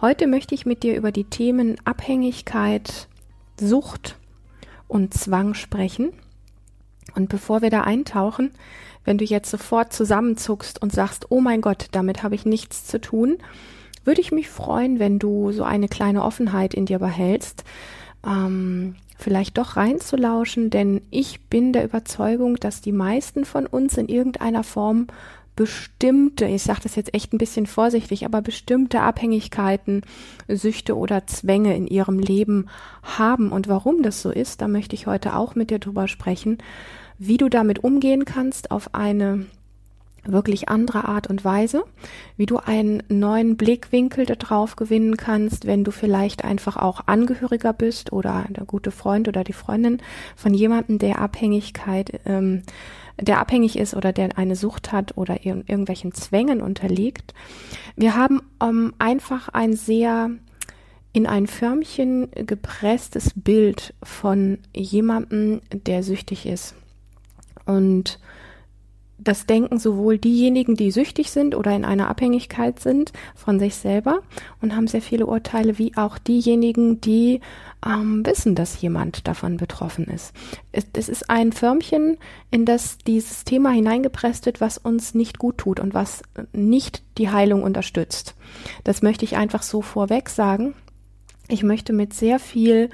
Heute möchte ich mit dir über die Themen Abhängigkeit, Sucht und Zwang sprechen. Und bevor wir da eintauchen, wenn du jetzt sofort zusammenzuckst und sagst, oh mein Gott, damit habe ich nichts zu tun, würde ich mich freuen, wenn du so eine kleine Offenheit in dir behältst, ähm, vielleicht doch reinzulauschen, denn ich bin der Überzeugung, dass die meisten von uns in irgendeiner Form bestimmte, ich sage das jetzt echt ein bisschen vorsichtig, aber bestimmte Abhängigkeiten, Süchte oder Zwänge in ihrem Leben haben. Und warum das so ist, da möchte ich heute auch mit dir drüber sprechen, wie du damit umgehen kannst auf eine wirklich andere Art und Weise, wie du einen neuen Blickwinkel darauf gewinnen kannst, wenn du vielleicht einfach auch Angehöriger bist oder der gute Freund oder die Freundin von jemandem, der Abhängigkeit, ähm, der abhängig ist oder der eine Sucht hat oder ir irgendwelchen Zwängen unterliegt. Wir haben ähm, einfach ein sehr in ein Förmchen gepresstes Bild von jemandem, der süchtig ist. Und das denken sowohl diejenigen, die süchtig sind oder in einer Abhängigkeit sind von sich selber und haben sehr viele Urteile, wie auch diejenigen, die ähm, wissen, dass jemand davon betroffen ist. Es, es ist ein Förmchen, in das dieses Thema hineingepresst wird, was uns nicht gut tut und was nicht die Heilung unterstützt. Das möchte ich einfach so vorweg sagen. Ich möchte mit sehr viel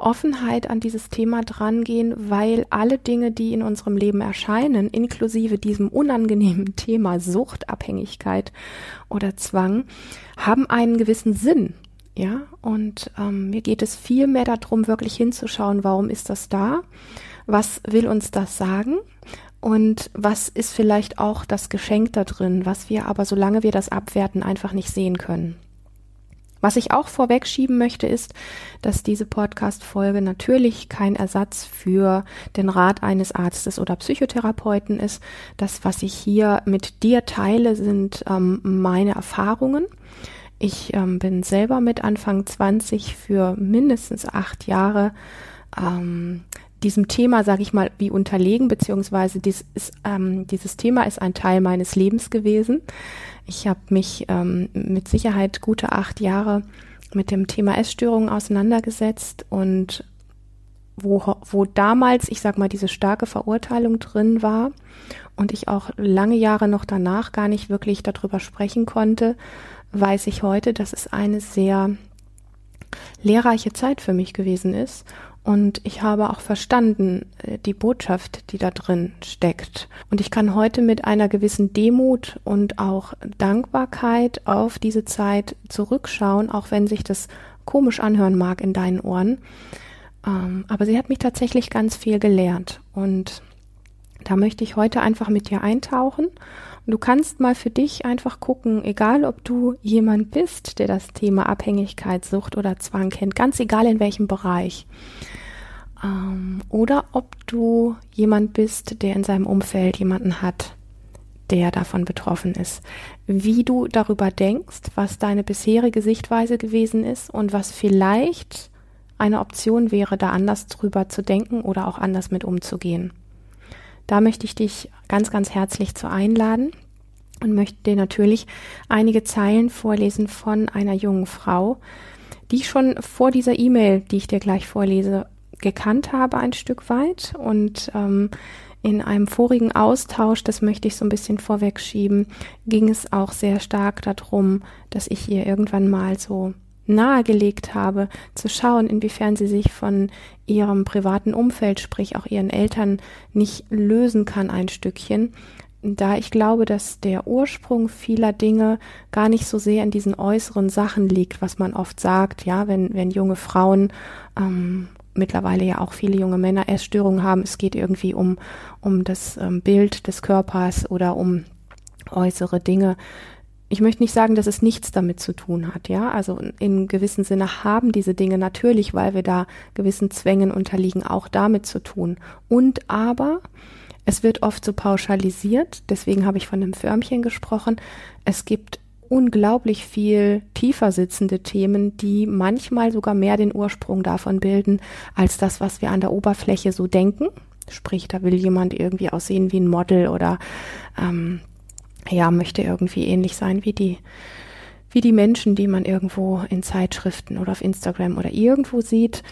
Offenheit an dieses Thema drangehen, weil alle Dinge, die in unserem Leben erscheinen, inklusive diesem unangenehmen Thema Suchtabhängigkeit oder Zwang, haben einen gewissen Sinn. Ja, und ähm, mir geht es viel mehr darum, wirklich hinzuschauen, warum ist das da? Was will uns das sagen? Und was ist vielleicht auch das Geschenk da drin, was wir aber, solange wir das abwerten, einfach nicht sehen können? Was ich auch vorwegschieben möchte, ist, dass diese Podcast-Folge natürlich kein Ersatz für den Rat eines Arztes oder Psychotherapeuten ist. Das, was ich hier mit dir teile, sind ähm, meine Erfahrungen. Ich ähm, bin selber mit Anfang 20 für mindestens acht Jahre ähm, diesem Thema, sage ich mal, wie unterlegen, beziehungsweise dies ist, ähm, dieses Thema ist ein Teil meines Lebens gewesen. Ich habe mich ähm, mit Sicherheit gute acht Jahre mit dem Thema Essstörungen auseinandergesetzt und wo, wo damals, ich sag mal, diese starke Verurteilung drin war und ich auch lange Jahre noch danach gar nicht wirklich darüber sprechen konnte, weiß ich heute, dass es eine sehr lehrreiche Zeit für mich gewesen ist und ich habe auch verstanden äh, die Botschaft, die da drin steckt. Und ich kann heute mit einer gewissen Demut und auch Dankbarkeit auf diese Zeit zurückschauen, auch wenn sich das komisch anhören mag in deinen Ohren. Ähm, aber sie hat mich tatsächlich ganz viel gelehrt. Und da möchte ich heute einfach mit dir eintauchen Du kannst mal für dich einfach gucken, egal ob du jemand bist, der das Thema Abhängigkeit, Sucht oder Zwang kennt, ganz egal in welchem Bereich. Ähm, oder ob du jemand bist, der in seinem Umfeld jemanden hat, der davon betroffen ist. Wie du darüber denkst, was deine bisherige Sichtweise gewesen ist und was vielleicht eine Option wäre, da anders drüber zu denken oder auch anders mit umzugehen. Da möchte ich dich ganz, ganz herzlich zu einladen und möchte dir natürlich einige Zeilen vorlesen von einer jungen Frau, die ich schon vor dieser E-Mail, die ich dir gleich vorlese, gekannt habe ein Stück weit und ähm, in einem vorigen Austausch, das möchte ich so ein bisschen vorwegschieben, ging es auch sehr stark darum, dass ich ihr irgendwann mal so nahegelegt habe, zu schauen, inwiefern sie sich von ihrem privaten Umfeld, sprich auch ihren Eltern, nicht lösen kann ein Stückchen. Da ich glaube, dass der Ursprung vieler Dinge gar nicht so sehr in diesen äußeren Sachen liegt, was man oft sagt, ja, wenn, wenn junge Frauen ähm, mittlerweile ja auch viele junge Männer Essstörungen haben, es geht irgendwie um, um das ähm, Bild des Körpers oder um äußere Dinge ich möchte nicht sagen, dass es nichts damit zu tun hat, ja. Also in gewissem Sinne haben diese Dinge natürlich, weil wir da gewissen Zwängen unterliegen, auch damit zu tun. Und aber es wird oft so pauschalisiert, deswegen habe ich von einem Förmchen gesprochen. Es gibt unglaublich viel tiefer sitzende Themen, die manchmal sogar mehr den Ursprung davon bilden, als das, was wir an der Oberfläche so denken. Sprich, da will jemand irgendwie aussehen wie ein Model oder ähm, ja, möchte irgendwie ähnlich sein wie die, wie die Menschen, die man irgendwo in Zeitschriften oder auf Instagram oder irgendwo sieht,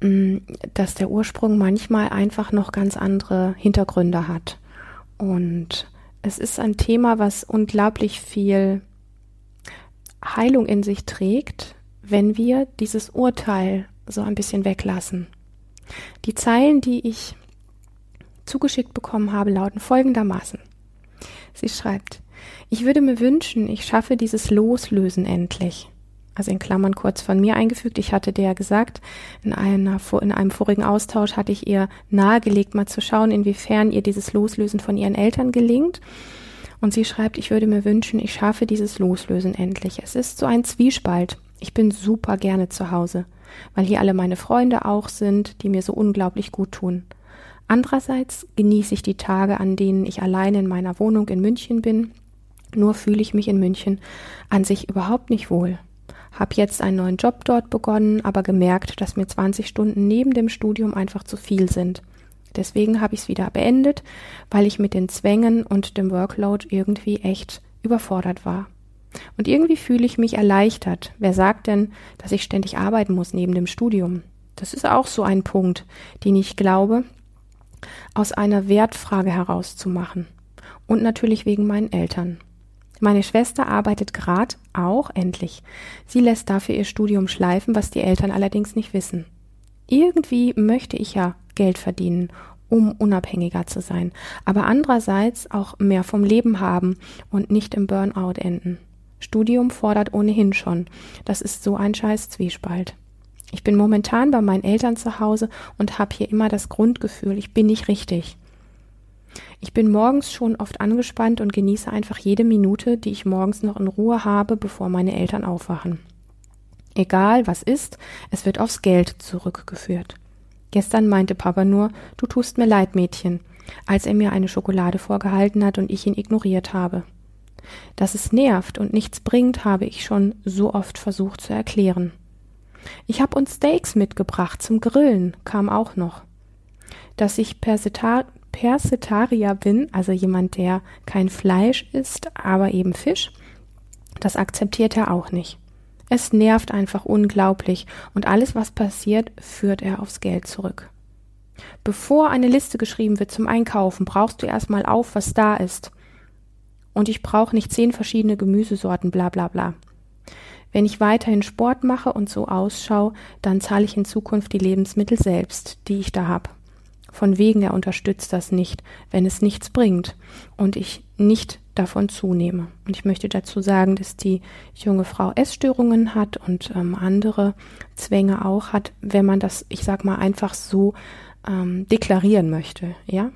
mm, dass der Ursprung manchmal einfach noch ganz andere Hintergründe hat. Und es ist ein Thema, was unglaublich viel Heilung in sich trägt, wenn wir dieses Urteil so ein bisschen weglassen. Die Zeilen, die ich zugeschickt bekommen habe, lauten folgendermaßen. Sie schreibt, ich würde mir wünschen, ich schaffe dieses Loslösen endlich. Also in Klammern kurz von mir eingefügt. Ich hatte der gesagt, in, einer, in einem vorigen Austausch hatte ich ihr nahegelegt, mal zu schauen, inwiefern ihr dieses Loslösen von ihren Eltern gelingt. Und sie schreibt, ich würde mir wünschen, ich schaffe dieses Loslösen endlich. Es ist so ein Zwiespalt. Ich bin super gerne zu Hause, weil hier alle meine Freunde auch sind, die mir so unglaublich gut tun. Andererseits genieße ich die Tage, an denen ich allein in meiner Wohnung in München bin nur fühle ich mich in München an sich überhaupt nicht wohl. Hab jetzt einen neuen Job dort begonnen, aber gemerkt, dass mir 20 Stunden neben dem Studium einfach zu viel sind. Deswegen habe ich es wieder beendet, weil ich mit den Zwängen und dem Workload irgendwie echt überfordert war. Und irgendwie fühle ich mich erleichtert. Wer sagt denn, dass ich ständig arbeiten muss neben dem Studium? Das ist auch so ein Punkt, den ich glaube, aus einer Wertfrage herauszumachen. Und natürlich wegen meinen Eltern. Meine Schwester arbeitet gerade auch endlich. Sie lässt dafür ihr Studium schleifen, was die Eltern allerdings nicht wissen. Irgendwie möchte ich ja Geld verdienen, um unabhängiger zu sein, aber andererseits auch mehr vom Leben haben und nicht im Burnout enden. Studium fordert ohnehin schon. Das ist so ein scheiß Zwiespalt. Ich bin momentan bei meinen Eltern zu Hause und habe hier immer das Grundgefühl, ich bin nicht richtig. Ich bin morgens schon oft angespannt und genieße einfach jede Minute, die ich morgens noch in Ruhe habe, bevor meine Eltern aufwachen. Egal was ist, es wird aufs Geld zurückgeführt. Gestern meinte Papa nur, du tust mir leid, Mädchen, als er mir eine Schokolade vorgehalten hat und ich ihn ignoriert habe. Dass es nervt und nichts bringt, habe ich schon so oft versucht zu erklären. Ich habe uns Steaks mitgebracht zum Grillen, kam auch noch. Dass ich Perseta Persetaria bin, also jemand, der kein Fleisch isst, aber eben Fisch, das akzeptiert er auch nicht. Es nervt einfach unglaublich und alles, was passiert, führt er aufs Geld zurück. Bevor eine Liste geschrieben wird zum Einkaufen, brauchst du erstmal auf, was da ist. Und ich brauche nicht zehn verschiedene Gemüsesorten, bla bla bla. Wenn ich weiterhin Sport mache und so ausschaue, dann zahle ich in Zukunft die Lebensmittel selbst, die ich da habe. Von wegen, er unterstützt das nicht, wenn es nichts bringt und ich nicht davon zunehme. Und ich möchte dazu sagen, dass die junge Frau Essstörungen hat und ähm, andere Zwänge auch hat, wenn man das, ich sag mal, einfach so ähm, deklarieren möchte, ja.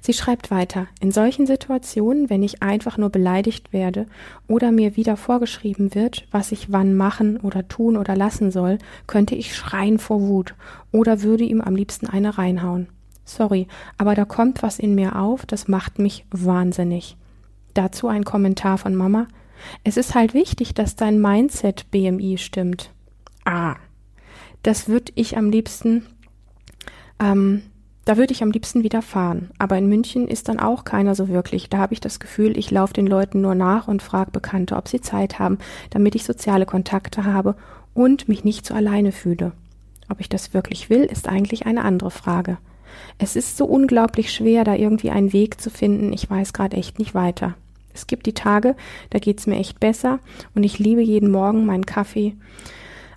Sie schreibt weiter, in solchen Situationen, wenn ich einfach nur beleidigt werde oder mir wieder vorgeschrieben wird, was ich wann machen oder tun oder lassen soll, könnte ich schreien vor Wut oder würde ihm am liebsten eine reinhauen. Sorry, aber da kommt was in mir auf, das macht mich wahnsinnig. Dazu ein Kommentar von Mama. Es ist halt wichtig, dass dein Mindset BMI stimmt. Ah, das würde ich am liebsten ähm, da würde ich am liebsten wieder fahren. Aber in München ist dann auch keiner so wirklich. Da habe ich das Gefühl, ich laufe den Leuten nur nach und frage Bekannte, ob sie Zeit haben, damit ich soziale Kontakte habe und mich nicht so alleine fühle. Ob ich das wirklich will, ist eigentlich eine andere Frage. Es ist so unglaublich schwer, da irgendwie einen Weg zu finden. Ich weiß gerade echt nicht weiter. Es gibt die Tage, da geht's mir echt besser und ich liebe jeden Morgen meinen Kaffee,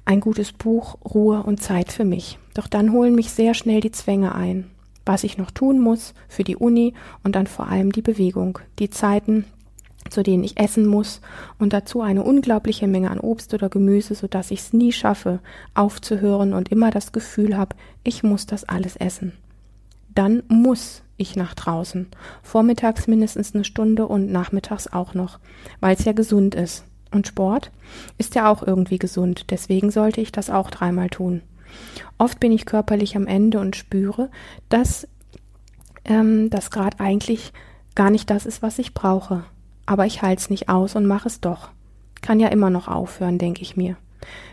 ein gutes Buch, Ruhe und Zeit für mich. Doch dann holen mich sehr schnell die Zwänge ein was ich noch tun muss für die Uni und dann vor allem die Bewegung, die Zeiten, zu denen ich essen muss und dazu eine unglaubliche Menge an Obst oder Gemüse, so dass ich es nie schaffe, aufzuhören und immer das Gefühl habe, ich muss das alles essen. dann muss ich nach draußen. Vormittags mindestens eine Stunde und nachmittags auch noch, weil es ja gesund ist. Und Sport ist ja auch irgendwie gesund, deswegen sollte ich das auch dreimal tun. Oft bin ich körperlich am Ende und spüre, dass ähm, das gerade eigentlich gar nicht das ist, was ich brauche. Aber ich halte es nicht aus und mache es doch. Kann ja immer noch aufhören, denke ich mir.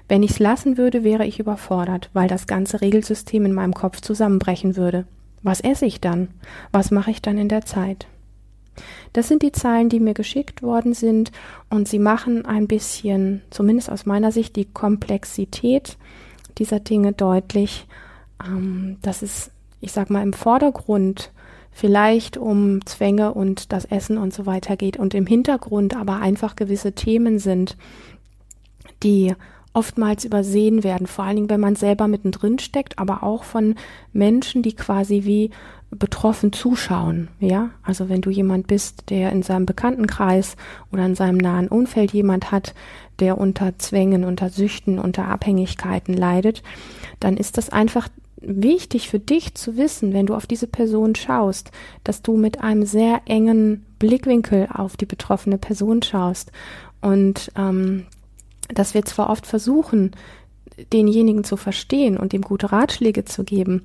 Wenn ich es lassen würde, wäre ich überfordert, weil das ganze Regelsystem in meinem Kopf zusammenbrechen würde. Was esse ich dann? Was mache ich dann in der Zeit? Das sind die Zahlen, die mir geschickt worden sind und sie machen ein bisschen, zumindest aus meiner Sicht, die Komplexität dieser Dinge deutlich, ähm, dass es, ich sag mal, im Vordergrund vielleicht um Zwänge und das Essen und so weiter geht und im Hintergrund aber einfach gewisse Themen sind, die oftmals übersehen werden, vor allen Dingen, wenn man selber mittendrin steckt, aber auch von Menschen, die quasi wie betroffen zuschauen, ja? Also wenn du jemand bist, der in seinem Bekanntenkreis oder in seinem nahen Umfeld jemand hat, der unter Zwängen, unter Süchten, unter Abhängigkeiten leidet, dann ist das einfach wichtig für dich zu wissen, wenn du auf diese Person schaust, dass du mit einem sehr engen Blickwinkel auf die betroffene Person schaust und ähm, dass wir zwar oft versuchen, denjenigen zu verstehen und ihm gute Ratschläge zu geben,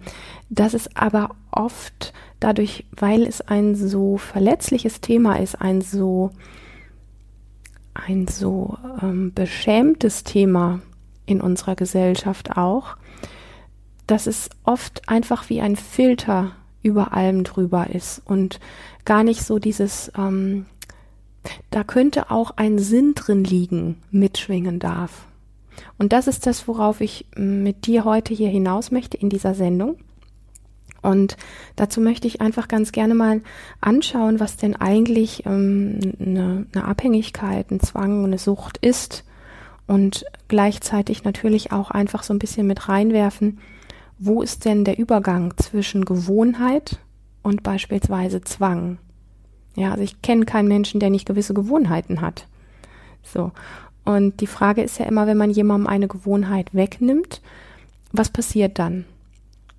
dass es aber oft dadurch, weil es ein so verletzliches Thema ist, ein so ein so ähm, beschämtes Thema in unserer Gesellschaft auch, dass es oft einfach wie ein Filter über allem drüber ist und gar nicht so dieses, ähm, da könnte auch ein Sinn drin liegen, mitschwingen darf. Und das ist das, worauf ich mit dir heute hier hinaus möchte in dieser Sendung. Und dazu möchte ich einfach ganz gerne mal anschauen, was denn eigentlich ähm, eine, eine Abhängigkeit, ein Zwang, eine Sucht ist. Und gleichzeitig natürlich auch einfach so ein bisschen mit reinwerfen, wo ist denn der Übergang zwischen Gewohnheit und beispielsweise Zwang? Ja, also ich kenne keinen Menschen, der nicht gewisse Gewohnheiten hat. So. Und die Frage ist ja immer, wenn man jemandem eine Gewohnheit wegnimmt, was passiert dann?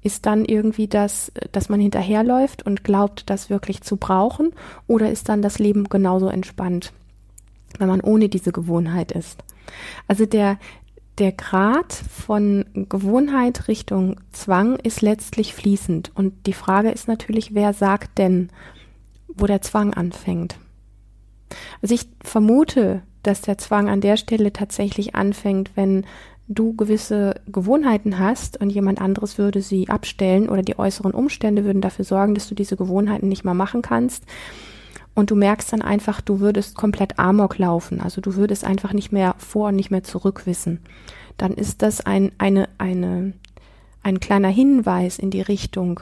Ist dann irgendwie das, dass man hinterherläuft und glaubt, das wirklich zu brauchen? Oder ist dann das Leben genauso entspannt, wenn man ohne diese Gewohnheit ist? Also der, der Grad von Gewohnheit Richtung Zwang ist letztlich fließend. Und die Frage ist natürlich, wer sagt denn, wo der Zwang anfängt? Also ich vermute, dass der Zwang an der Stelle tatsächlich anfängt, wenn du gewisse Gewohnheiten hast und jemand anderes würde sie abstellen oder die äußeren Umstände würden dafür sorgen, dass du diese Gewohnheiten nicht mehr machen kannst. Und du merkst dann einfach, du würdest komplett Amok laufen. Also du würdest einfach nicht mehr vor und nicht mehr zurück wissen. Dann ist das ein, eine, eine, ein kleiner Hinweis in die Richtung,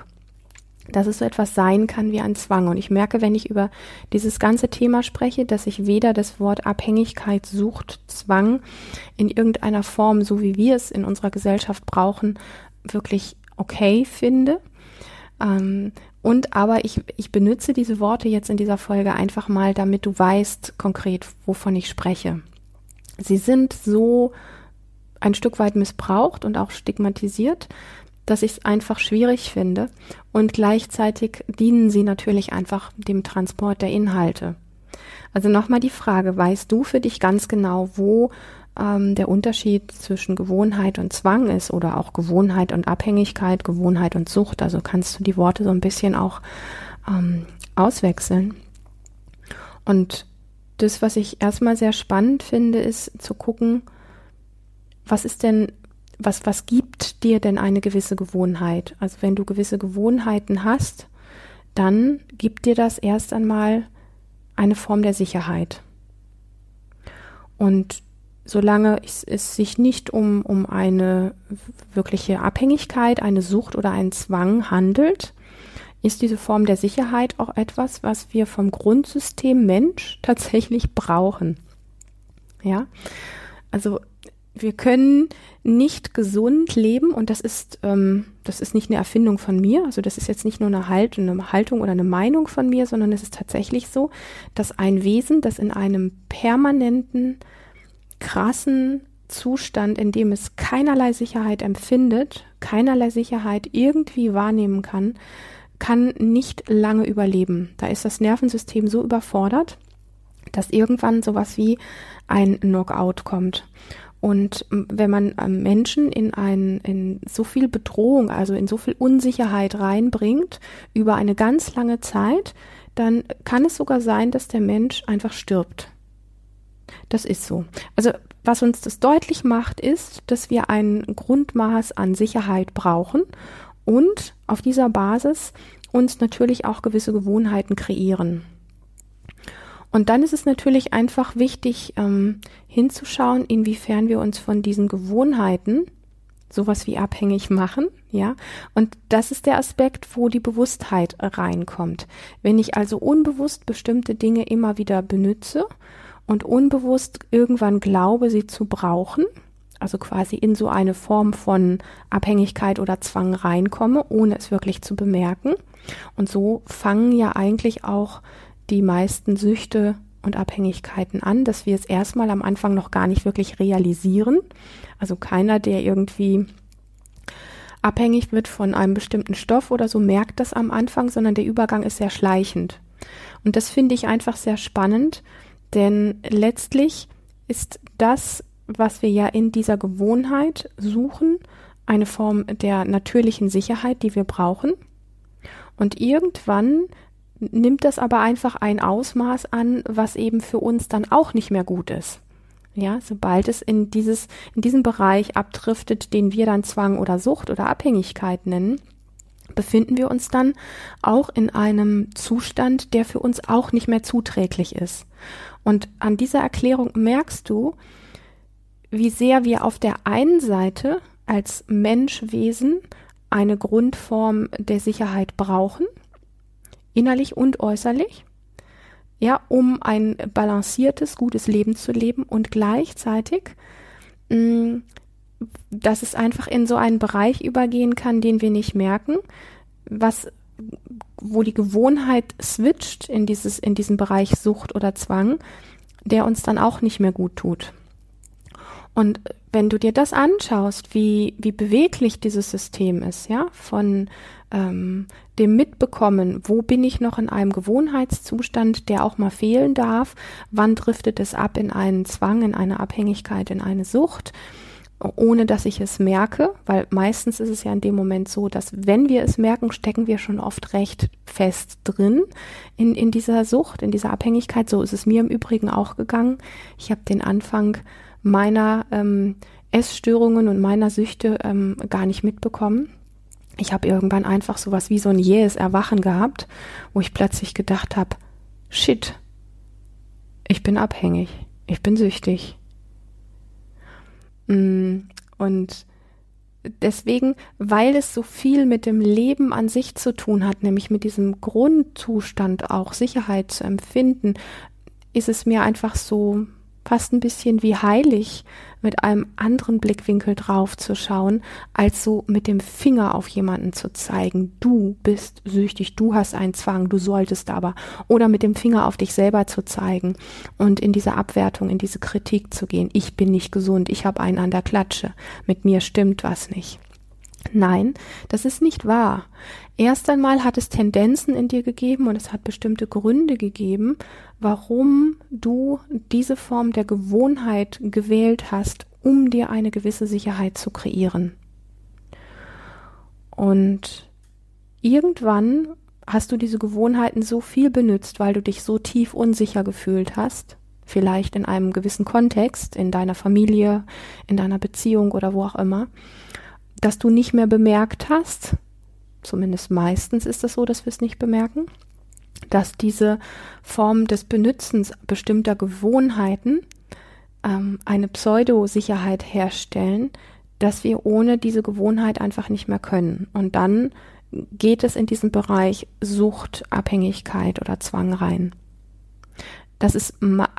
dass es so etwas sein kann wie ein Zwang. Und ich merke, wenn ich über dieses ganze Thema spreche, dass ich weder das Wort Abhängigkeit, Sucht, Zwang in irgendeiner Form, so wie wir es in unserer Gesellschaft brauchen, wirklich okay finde. Ähm, und aber ich, ich benutze diese Worte jetzt in dieser Folge einfach mal, damit du weißt konkret, wovon ich spreche. Sie sind so ein Stück weit missbraucht und auch stigmatisiert, dass ich es einfach schwierig finde und gleichzeitig dienen sie natürlich einfach dem Transport der Inhalte. Also nochmal die Frage, weißt du für dich ganz genau, wo ähm, der Unterschied zwischen Gewohnheit und Zwang ist oder auch Gewohnheit und Abhängigkeit, Gewohnheit und Sucht? Also kannst du die Worte so ein bisschen auch ähm, auswechseln. Und das, was ich erstmal sehr spannend finde, ist zu gucken, was ist denn was, was gibt dir denn eine gewisse Gewohnheit? Also wenn du gewisse Gewohnheiten hast, dann gibt dir das erst einmal eine Form der Sicherheit. Und solange es, es sich nicht um, um eine wirkliche Abhängigkeit, eine Sucht oder einen Zwang handelt, ist diese Form der Sicherheit auch etwas, was wir vom Grundsystem Mensch tatsächlich brauchen. Ja, also wir können nicht gesund leben und das ist, ähm, das ist nicht eine Erfindung von mir, also das ist jetzt nicht nur eine, halt, eine Haltung oder eine Meinung von mir, sondern es ist tatsächlich so, dass ein Wesen, das in einem permanenten, krassen Zustand, in dem es keinerlei Sicherheit empfindet, keinerlei Sicherheit irgendwie wahrnehmen kann, kann nicht lange überleben. Da ist das Nervensystem so überfordert, dass irgendwann sowas wie ein Knockout kommt. Und wenn man Menschen in ein, in so viel Bedrohung, also in so viel Unsicherheit reinbringt über eine ganz lange Zeit, dann kann es sogar sein, dass der Mensch einfach stirbt. Das ist so. Also was uns das deutlich macht, ist, dass wir ein Grundmaß an Sicherheit brauchen und auf dieser Basis uns natürlich auch gewisse Gewohnheiten kreieren. Und dann ist es natürlich einfach wichtig, ähm, hinzuschauen, inwiefern wir uns von diesen Gewohnheiten sowas wie abhängig machen, ja. Und das ist der Aspekt, wo die Bewusstheit reinkommt. Wenn ich also unbewusst bestimmte Dinge immer wieder benütze und unbewusst irgendwann glaube, sie zu brauchen, also quasi in so eine Form von Abhängigkeit oder Zwang reinkomme, ohne es wirklich zu bemerken. Und so fangen ja eigentlich auch die meisten Süchte und Abhängigkeiten an, dass wir es erstmal am Anfang noch gar nicht wirklich realisieren. Also keiner, der irgendwie abhängig wird von einem bestimmten Stoff oder so, merkt das am Anfang, sondern der Übergang ist sehr schleichend. Und das finde ich einfach sehr spannend, denn letztlich ist das, was wir ja in dieser Gewohnheit suchen, eine Form der natürlichen Sicherheit, die wir brauchen. Und irgendwann nimmt das aber einfach ein Ausmaß an, was eben für uns dann auch nicht mehr gut ist. Ja, sobald es in dieses, in diesen Bereich abdriftet, den wir dann Zwang oder Sucht oder Abhängigkeit nennen, befinden wir uns dann auch in einem Zustand, der für uns auch nicht mehr zuträglich ist. Und an dieser Erklärung merkst du, wie sehr wir auf der einen Seite als Menschwesen eine Grundform der Sicherheit brauchen, innerlich und äußerlich, ja, um ein balanciertes, gutes Leben zu leben und gleichzeitig, mh, mm, dass es einfach in so einen Bereich übergehen kann, den wir nicht merken, was wo die Gewohnheit switcht in dieses in diesen Bereich Sucht oder Zwang, der uns dann auch nicht mehr gut tut. Und wenn du dir das anschaust, wie, wie beweglich dieses System ist, ja, von ähm, dem Mitbekommen, wo bin ich noch in einem Gewohnheitszustand, der auch mal fehlen darf, wann driftet es ab in einen Zwang, in eine Abhängigkeit, in eine Sucht, ohne dass ich es merke, weil meistens ist es ja in dem Moment so, dass wenn wir es merken, stecken wir schon oft recht fest drin in, in dieser Sucht, in dieser Abhängigkeit. So ist es mir im Übrigen auch gegangen. Ich habe den Anfang meiner ähm, Essstörungen und meiner Süchte ähm, gar nicht mitbekommen. Ich habe irgendwann einfach sowas wie so ein jähes Erwachen gehabt, wo ich plötzlich gedacht habe, shit, ich bin abhängig, ich bin süchtig. Mm, und deswegen, weil es so viel mit dem Leben an sich zu tun hat, nämlich mit diesem Grundzustand auch Sicherheit zu empfinden, ist es mir einfach so fast ein bisschen wie heilig, mit einem anderen Blickwinkel drauf zu schauen, als so mit dem Finger auf jemanden zu zeigen. Du bist süchtig, du hast einen Zwang, du solltest aber. Oder mit dem Finger auf dich selber zu zeigen und in diese Abwertung, in diese Kritik zu gehen. Ich bin nicht gesund, ich habe einen an der Klatsche, mit mir stimmt was nicht. Nein, das ist nicht wahr. Erst einmal hat es Tendenzen in dir gegeben und es hat bestimmte Gründe gegeben, warum du diese Form der Gewohnheit gewählt hast, um dir eine gewisse Sicherheit zu kreieren. Und irgendwann hast du diese Gewohnheiten so viel benutzt, weil du dich so tief unsicher gefühlt hast, vielleicht in einem gewissen Kontext, in deiner Familie, in deiner Beziehung oder wo auch immer, dass du nicht mehr bemerkt hast, zumindest meistens ist es so, dass wir es nicht bemerken, dass diese Form des Benützens bestimmter Gewohnheiten ähm, eine Pseudosicherheit herstellen, dass wir ohne diese Gewohnheit einfach nicht mehr können. Und dann geht es in diesen Bereich Sucht, Abhängigkeit oder Zwang rein. Das ist,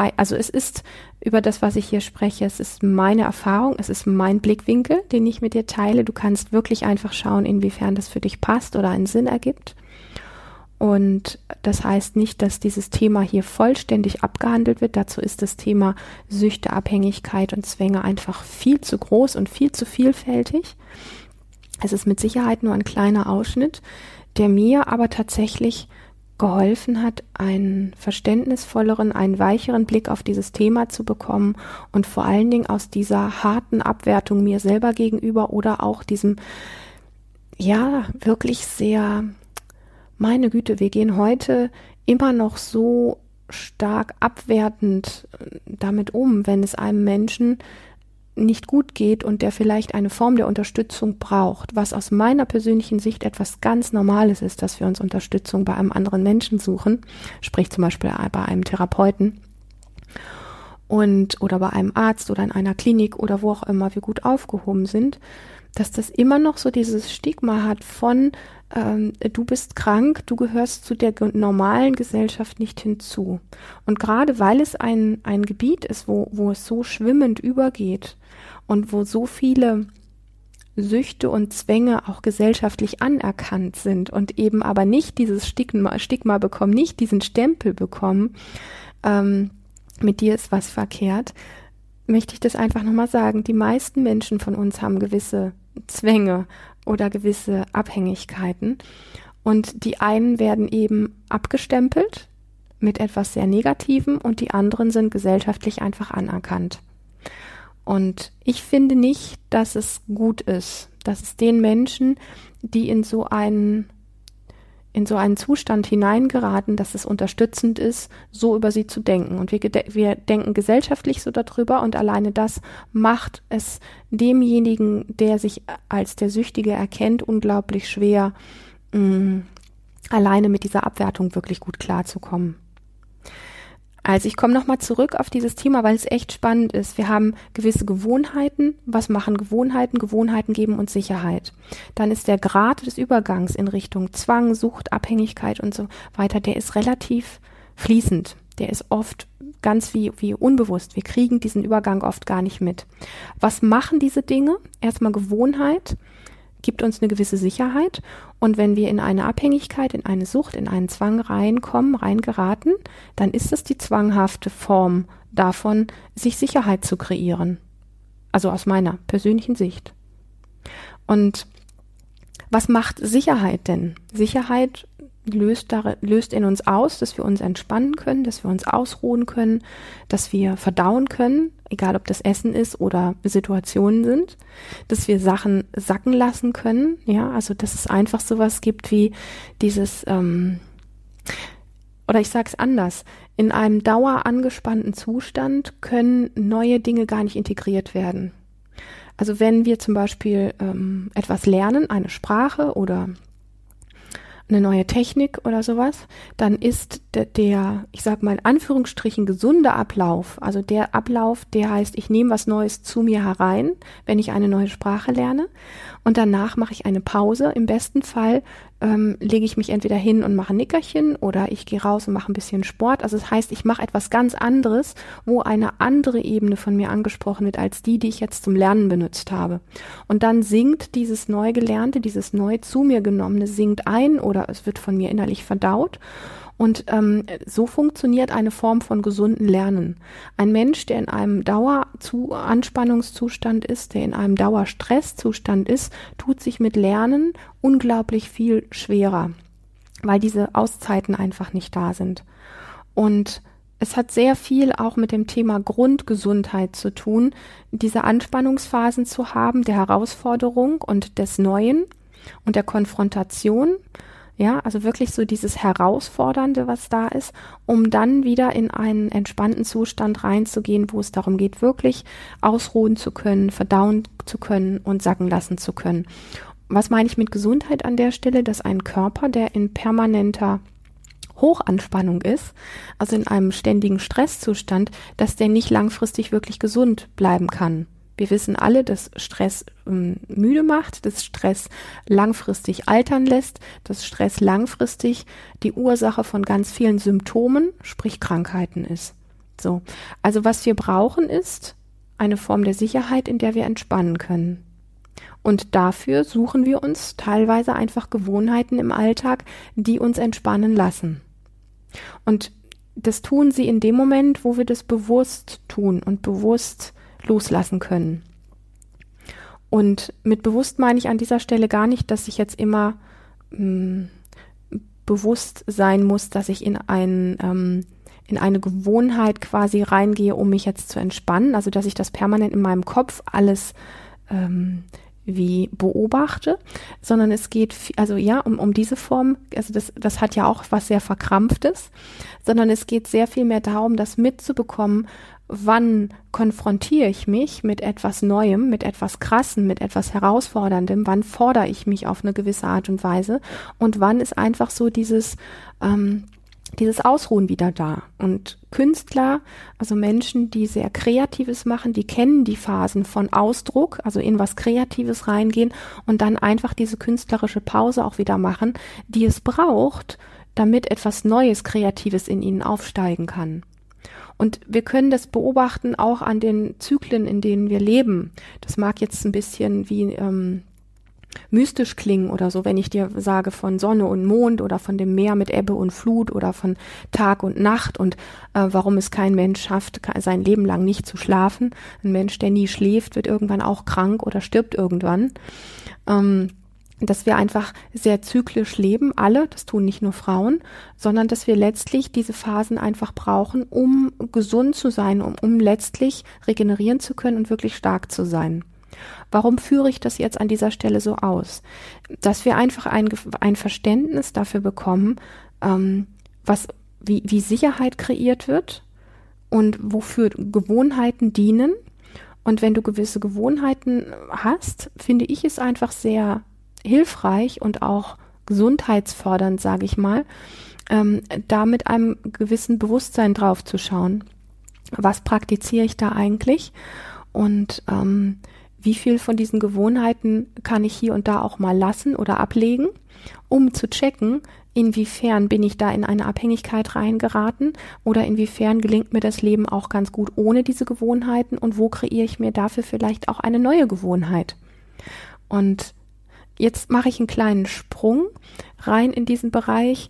also es ist über das, was ich hier spreche, es ist meine Erfahrung, es ist mein Blickwinkel, den ich mit dir teile. Du kannst wirklich einfach schauen, inwiefern das für dich passt oder einen Sinn ergibt. Und das heißt nicht, dass dieses Thema hier vollständig abgehandelt wird. Dazu ist das Thema Süchte, Abhängigkeit und Zwänge einfach viel zu groß und viel zu vielfältig. Es ist mit Sicherheit nur ein kleiner Ausschnitt, der mir aber tatsächlich geholfen hat, einen verständnisvolleren, einen weicheren Blick auf dieses Thema zu bekommen und vor allen Dingen aus dieser harten Abwertung mir selber gegenüber oder auch diesem, ja, wirklich sehr, meine Güte, wir gehen heute immer noch so stark abwertend damit um, wenn es einem Menschen nicht gut geht und der vielleicht eine Form der Unterstützung braucht, was aus meiner persönlichen Sicht etwas ganz Normales ist, dass wir uns Unterstützung bei einem anderen Menschen suchen, sprich zum Beispiel bei einem Therapeuten und oder bei einem Arzt oder in einer Klinik oder wo auch immer wir gut aufgehoben sind, dass das immer noch so dieses Stigma hat von ähm, du bist krank, du gehörst zu der normalen Gesellschaft nicht hinzu. Und gerade weil es ein, ein Gebiet ist, wo, wo es so schwimmend übergeht und wo so viele Süchte und Zwänge auch gesellschaftlich anerkannt sind und eben aber nicht dieses Stigma, Stigma bekommen, nicht diesen Stempel bekommen, ähm, mit dir ist was verkehrt, möchte ich das einfach nochmal sagen. Die meisten Menschen von uns haben gewisse Zwänge oder gewisse Abhängigkeiten. Und die einen werden eben abgestempelt mit etwas sehr Negativem und die anderen sind gesellschaftlich einfach anerkannt. Und ich finde nicht, dass es gut ist, dass es den Menschen, die in so einen in so einen Zustand hineingeraten, dass es unterstützend ist, so über sie zu denken. Und wir, wir denken gesellschaftlich so darüber und alleine das macht es demjenigen, der sich als der Süchtige erkennt, unglaublich schwer, mh, mm, alleine mit dieser Abwertung wirklich gut klarzukommen. Also ich komme nochmal zurück auf dieses Thema, weil es echt spannend ist. Wir haben gewisse Gewohnheiten. Was machen Gewohnheiten? Gewohnheiten geben uns Sicherheit. Dann ist der Grad des Übergangs in Richtung Zwang, Sucht, Abhängigkeit und so weiter, der ist relativ fließend. Der ist oft ganz wie, wie unbewusst. Wir kriegen diesen Übergang oft gar nicht mit. Was machen diese Dinge? Erstmal Gewohnheit gibt uns eine gewisse Sicherheit. Und wenn wir in eine Abhängigkeit, in eine Sucht, in einen Zwang reinkommen, reingeraten, dann ist es die zwanghafte Form davon, sich Sicherheit zu kreieren. Also aus meiner persönlichen Sicht. Und was macht Sicherheit denn? Sicherheit löst, löst in uns aus, dass wir uns entspannen können, dass wir uns ausruhen können, dass wir verdauen können, egal ob das Essen ist oder Situationen sind, dass wir Sachen sacken lassen können, ja, also dass es einfach sowas gibt wie dieses, ähm, oder ich sage es anders, in einem dauerangespannten Zustand können neue Dinge gar nicht integriert werden. Also wenn wir zum Beispiel ähm, etwas lernen, eine Sprache oder eine neue Technik oder sowas, dann ist der, der, ich sag mal in Anführungsstrichen, gesunde Ablauf, also der Ablauf, der heißt, ich nehme was Neues zu mir herein, wenn ich eine neue Sprache lerne und danach mache ich eine Pause. Im besten Fall ähm, lege ich mich entweder hin und mache ein Nickerchen oder ich gehe raus und mache ein bisschen Sport. Also das heißt, ich mache etwas ganz anderes, wo eine andere Ebene von mir angesprochen wird als die, die ich jetzt zum Lernen benutzt habe. Und dann sinkt dieses neu gelernte, dieses neu zu mir genommene sinkt ein oder es wird von mir innerlich verdaut und ähm, so funktioniert eine Form von gesunden Lernen. Ein Mensch, der in einem Daueranspannungszustand ist, der in einem Dauerstresszustand ist, tut sich mit Lernen unglaublich viel schwerer, weil diese Auszeiten einfach nicht da sind. Und es hat sehr viel auch mit dem Thema Grundgesundheit zu tun, diese Anspannungsphasen zu haben, der Herausforderung und des Neuen und der Konfrontation ja, also wirklich so dieses Herausfordernde, was da ist, um dann wieder in einen entspannten Zustand reinzugehen, wo es darum geht, wirklich ausruhen zu können, verdauen zu können und sacken lassen zu können. Was meine ich mit Gesundheit an der Stelle? Dass ein Körper, der in permanenter Hochanspannung ist, also in einem ständigen Stresszustand, dass der nicht langfristig wirklich gesund bleiben kann. Wir wissen alle, dass Stress ähm, müde macht, dass Stress langfristig altern lässt, dass Stress langfristig die Ursache von ganz vielen Symptomen, sprich Krankheiten ist. So. Also was wir brauchen ist eine Form der Sicherheit, in der wir entspannen können. Und dafür suchen wir uns teilweise einfach Gewohnheiten im Alltag, die uns entspannen lassen. Und das tun sie in dem Moment, wo wir das bewusst tun und bewusst loslassen können. Und mit bewusst meine ich an dieser Stelle gar nicht, dass ich jetzt immer mh, hm, bewusst sein muss, dass ich in ein ähm, in eine Gewohnheit quasi reingehe, um mich jetzt zu entspannen. Also dass ich das permanent in meinem Kopf alles ähm, wie beobachte, sondern es geht, also ja, um, um diese Form, also das, das hat ja auch was sehr Verkrampftes, sondern es geht sehr viel mehr darum, das mitzubekommen, wann konfrontiere ich mich mit etwas Neuem, mit etwas Krassen, mit etwas Herausforderndem, wann fordere ich mich auf eine gewisse Art und Weise und wann ist einfach so dieses, ähm, dieses Ausruhen wieder da. Und Künstler, also Menschen, die sehr Kreatives machen, die kennen die Phasen von Ausdruck, also in was Kreatives reingehen und dann einfach diese künstlerische Pause auch wieder machen, die es braucht, damit etwas Neues, Kreatives in ihnen aufsteigen kann. Und wir können das beobachten auch an den Zyklen, in denen wir leben. Das mag jetzt ein bisschen wie ähm, mystisch klingen oder so, wenn ich dir sage von Sonne und Mond oder von dem Meer mit Ebbe und Flut oder von Tag und Nacht und äh, warum es kein Mensch schafft, sein Leben lang nicht zu schlafen. Ein Mensch, der nie schläft, wird irgendwann auch krank oder stirbt irgendwann. Ähm, dass wir einfach sehr zyklisch leben, alle, das tun nicht nur Frauen, sondern dass wir letztlich diese Phasen einfach brauchen, um gesund zu sein, um, um letztlich regenerieren zu können und wirklich stark zu sein. Warum führe ich das jetzt an dieser Stelle so aus? Dass wir einfach ein, ein Verständnis dafür bekommen, ähm, was, wie, wie Sicherheit kreiert wird und wofür Gewohnheiten dienen. Und wenn du gewisse Gewohnheiten hast, finde ich es einfach sehr hilfreich und auch gesundheitsfördernd, sage ich mal, ähm, da mit einem gewissen Bewusstsein drauf zu schauen. Was praktiziere ich da eigentlich? Und ähm, wie viel von diesen Gewohnheiten kann ich hier und da auch mal lassen oder ablegen, um zu checken, inwiefern bin ich da in eine Abhängigkeit reingeraten oder inwiefern gelingt mir das Leben auch ganz gut ohne diese Gewohnheiten und wo kreiere ich mir dafür vielleicht auch eine neue Gewohnheit. Und jetzt mache ich einen kleinen Sprung rein in diesen Bereich,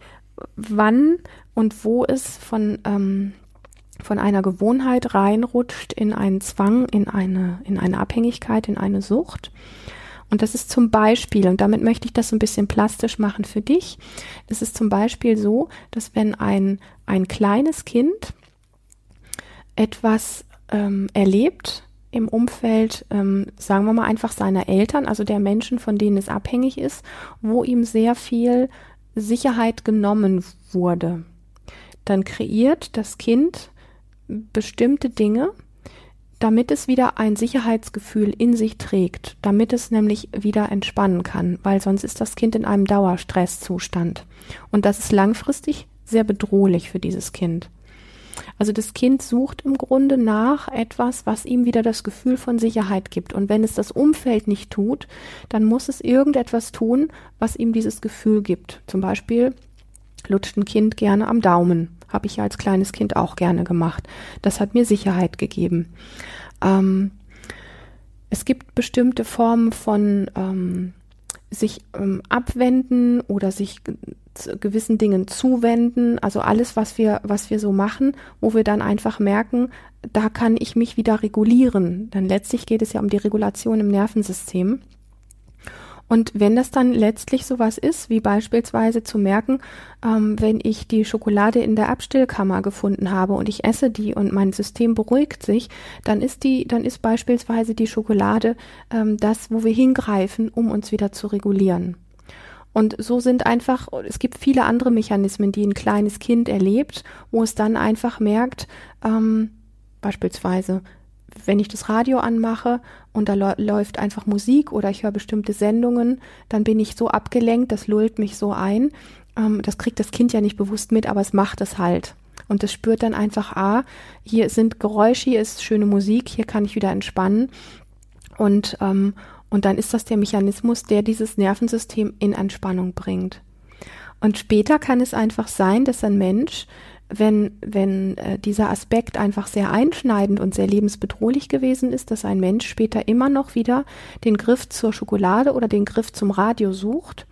wann und wo es von, ähm, von einer Gewohnheit reinrutscht in einen Zwang, in eine, in eine Abhängigkeit, in eine Sucht. Und das ist zum Beispiel, und damit möchte ich das so ein bisschen plastisch machen für dich, es ist zum Beispiel so, dass wenn ein, ein kleines Kind etwas ähm, erlebt, im Umfeld, ähm, sagen wir mal einfach seiner Eltern, also der Menschen, von denen es abhängig ist, wo ihm sehr viel Sicherheit genommen wurde. Dann kreiert das Kind bestimmte Dinge, damit es wieder ein Sicherheitsgefühl in sich trägt, damit es nämlich wieder entspannen kann, weil sonst ist das Kind in einem Dauerstresszustand. Und das ist langfristig sehr bedrohlich für dieses Kind. Also das Kind sucht im Grunde nach etwas, was ihm wieder das Gefühl von Sicherheit gibt. Und wenn es das Umfeld nicht tut, dann muss es irgendetwas tun, was ihm dieses Gefühl gibt. Zum Beispiel lutscht ein Kind gerne am Daumen. Habe ich ja als kleines Kind auch gerne gemacht. Das hat mir Sicherheit gegeben. Ähm, es gibt bestimmte Formen von ähm, sich ähm, abwenden oder sich gewissen Dingen zuwenden, also alles, was wir, was wir so machen, wo wir dann einfach merken, da kann ich mich wieder regulieren. Denn letztlich geht es ja um die Regulation im Nervensystem. Und wenn das dann letztlich sowas ist, wie beispielsweise zu merken, ähm, wenn ich die Schokolade in der Abstillkammer gefunden habe und ich esse die und mein System beruhigt sich, dann ist die, dann ist beispielsweise die Schokolade ähm, das, wo wir hingreifen, um uns wieder zu regulieren. Und so sind einfach, es gibt viele andere Mechanismen, die ein kleines Kind erlebt, wo es dann einfach merkt, ähm, beispielsweise, wenn ich das Radio anmache und da läuft einfach Musik oder ich höre bestimmte Sendungen, dann bin ich so abgelenkt, das lullt mich so ein. Ähm, das kriegt das Kind ja nicht bewusst mit, aber es macht es halt. Und es spürt dann einfach, ah, hier sind Geräusche, hier ist schöne Musik, hier kann ich wieder entspannen. Und, ähm, und dann ist das der Mechanismus, der dieses Nervensystem in Entspannung bringt. Und später kann es einfach sein, dass ein Mensch, wenn, wenn äh, dieser Aspekt einfach sehr einschneidend und sehr lebensbedrohlich gewesen ist, dass ein Mensch später immer noch wieder den Griff zur Schokolade oder den Griff zum Radio sucht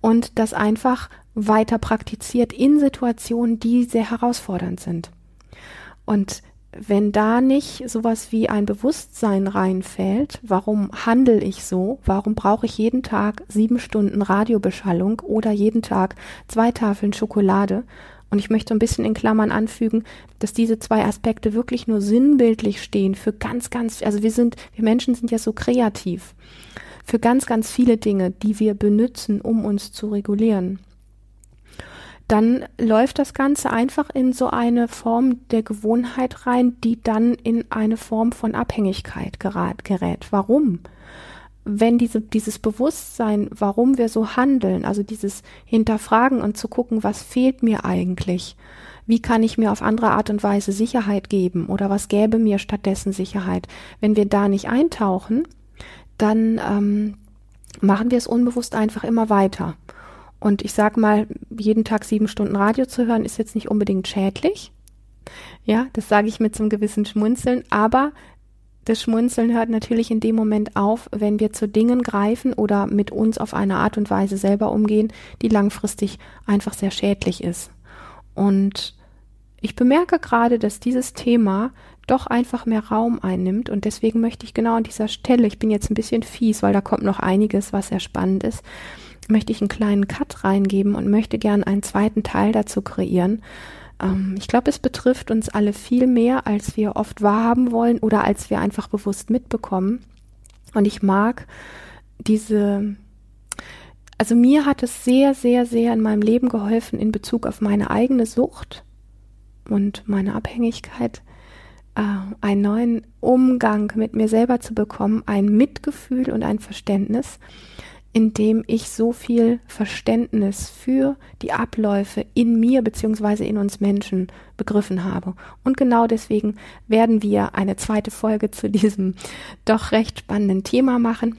und das einfach weiter praktiziert in Situationen, die sehr herausfordernd sind. Und wenn da nicht sowas wie ein Bewusstsein reinfällt, warum handle ich so? Warum brauche ich jeden Tag sieben Stunden Radiobeschallung oder jeden Tag zwei Tafeln Schokolade? Und ich möchte ein bisschen in Klammern anfügen, dass diese zwei Aspekte wirklich nur sinnbildlich stehen für ganz, ganz, also wir sind, wir Menschen sind ja so kreativ für ganz, ganz viele Dinge, die wir benutzen, um uns zu regulieren dann läuft das Ganze einfach in so eine Form der Gewohnheit rein, die dann in eine Form von Abhängigkeit gerät. Warum? Wenn diese, dieses Bewusstsein, warum wir so handeln, also dieses Hinterfragen und zu gucken, was fehlt mir eigentlich? Wie kann ich mir auf andere Art und Weise Sicherheit geben? Oder was gäbe mir stattdessen Sicherheit? Wenn wir da nicht eintauchen, dann ähm, machen wir es unbewusst einfach immer weiter. Und ich sag mal, jeden Tag sieben Stunden Radio zu hören, ist jetzt nicht unbedingt schädlich. Ja, das sage ich mit so einem gewissen Schmunzeln, aber das Schmunzeln hört natürlich in dem Moment auf, wenn wir zu Dingen greifen oder mit uns auf eine Art und Weise selber umgehen, die langfristig einfach sehr schädlich ist. Und ich bemerke gerade, dass dieses Thema doch einfach mehr Raum einnimmt und deswegen möchte ich genau an dieser Stelle, ich bin jetzt ein bisschen fies, weil da kommt noch einiges, was sehr spannend ist, möchte ich einen kleinen Cut reingeben und möchte gern einen zweiten Teil dazu kreieren. Ähm, ich glaube, es betrifft uns alle viel mehr, als wir oft wahrhaben wollen oder als wir einfach bewusst mitbekommen. Und ich mag diese, also mir hat es sehr, sehr, sehr in meinem Leben geholfen in Bezug auf meine eigene Sucht und meine Abhängigkeit, äh, einen neuen Umgang mit mir selber zu bekommen, ein Mitgefühl und ein Verständnis in dem ich so viel Verständnis für die Abläufe in mir beziehungsweise in uns Menschen begriffen habe. Und genau deswegen werden wir eine zweite Folge zu diesem doch recht spannenden Thema machen.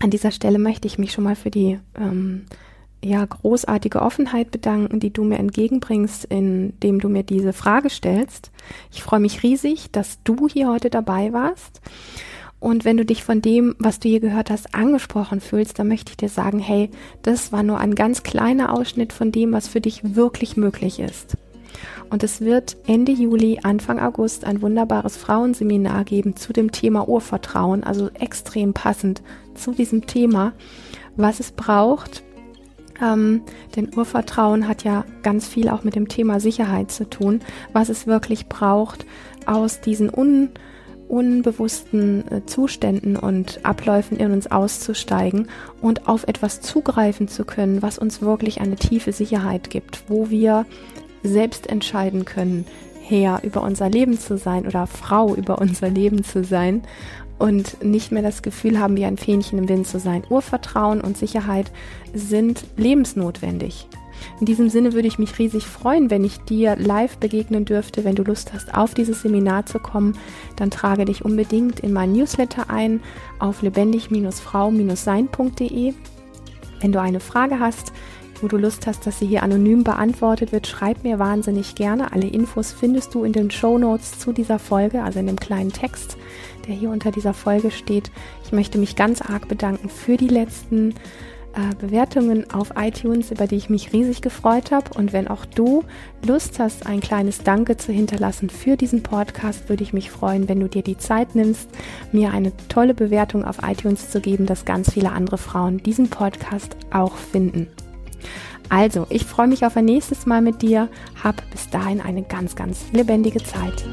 An dieser Stelle möchte ich mich schon mal für die ähm, ja, großartige Offenheit bedanken, die du mir entgegenbringst, indem du mir diese Frage stellst. Ich freue mich riesig, dass du hier heute dabei warst. Und wenn du dich von dem, was du hier gehört hast, angesprochen fühlst, dann möchte ich dir sagen, hey, das war nur ein ganz kleiner Ausschnitt von dem, was für dich wirklich möglich ist. Und es wird Ende Juli, Anfang August ein wunderbares Frauenseminar geben zu dem Thema Urvertrauen, also extrem passend zu diesem Thema, was es braucht. Ähm, denn Urvertrauen hat ja ganz viel auch mit dem Thema Sicherheit zu tun, was es wirklich braucht, aus diesen un unbewussten äh, Zuständen und Abläufen in uns auszusteigen und auf etwas zugreifen zu können, was uns wirklich eine tiefe Sicherheit gibt, wo wir selbst entscheiden können, Herr über unser Leben zu sein oder Frau über unser Leben zu sein und nicht mehr das Gefühl haben, wie ein Fähnchen im Wind zu sein. Urvertrauen und Sicherheit sind lebensnotwendig. In diesem Sinne würde ich mich riesig freuen, wenn ich dir live begegnen dürfte. Wenn du Lust hast, auf dieses Seminar zu kommen, dann trage dich unbedingt in mein Newsletter ein auf lebendig-frau-sein.de. Wenn du eine Frage hast, wo du Lust hast, dass sie hier anonym beantwortet wird, schreib mir wahnsinnig gerne. Alle Infos findest du in den Show Notes zu dieser Folge, also in dem kleinen Text, der hier unter dieser Folge steht. Ich möchte mich ganz arg bedanken für die letzten äh, Bewertungen auf iTunes, über die ich mich riesig gefreut habe. Und wenn auch du Lust hast, ein kleines Danke zu hinterlassen für diesen Podcast, würde ich mich freuen, wenn du dir die Zeit nimmst, mir eine tolle Bewertung auf iTunes zu geben, dass ganz viele andere Frauen diesen Podcast auch finden. Also, ich freue mich auf ein nächstes Mal mit dir. Hab bis dahin eine ganz, ganz lebendige Zeit.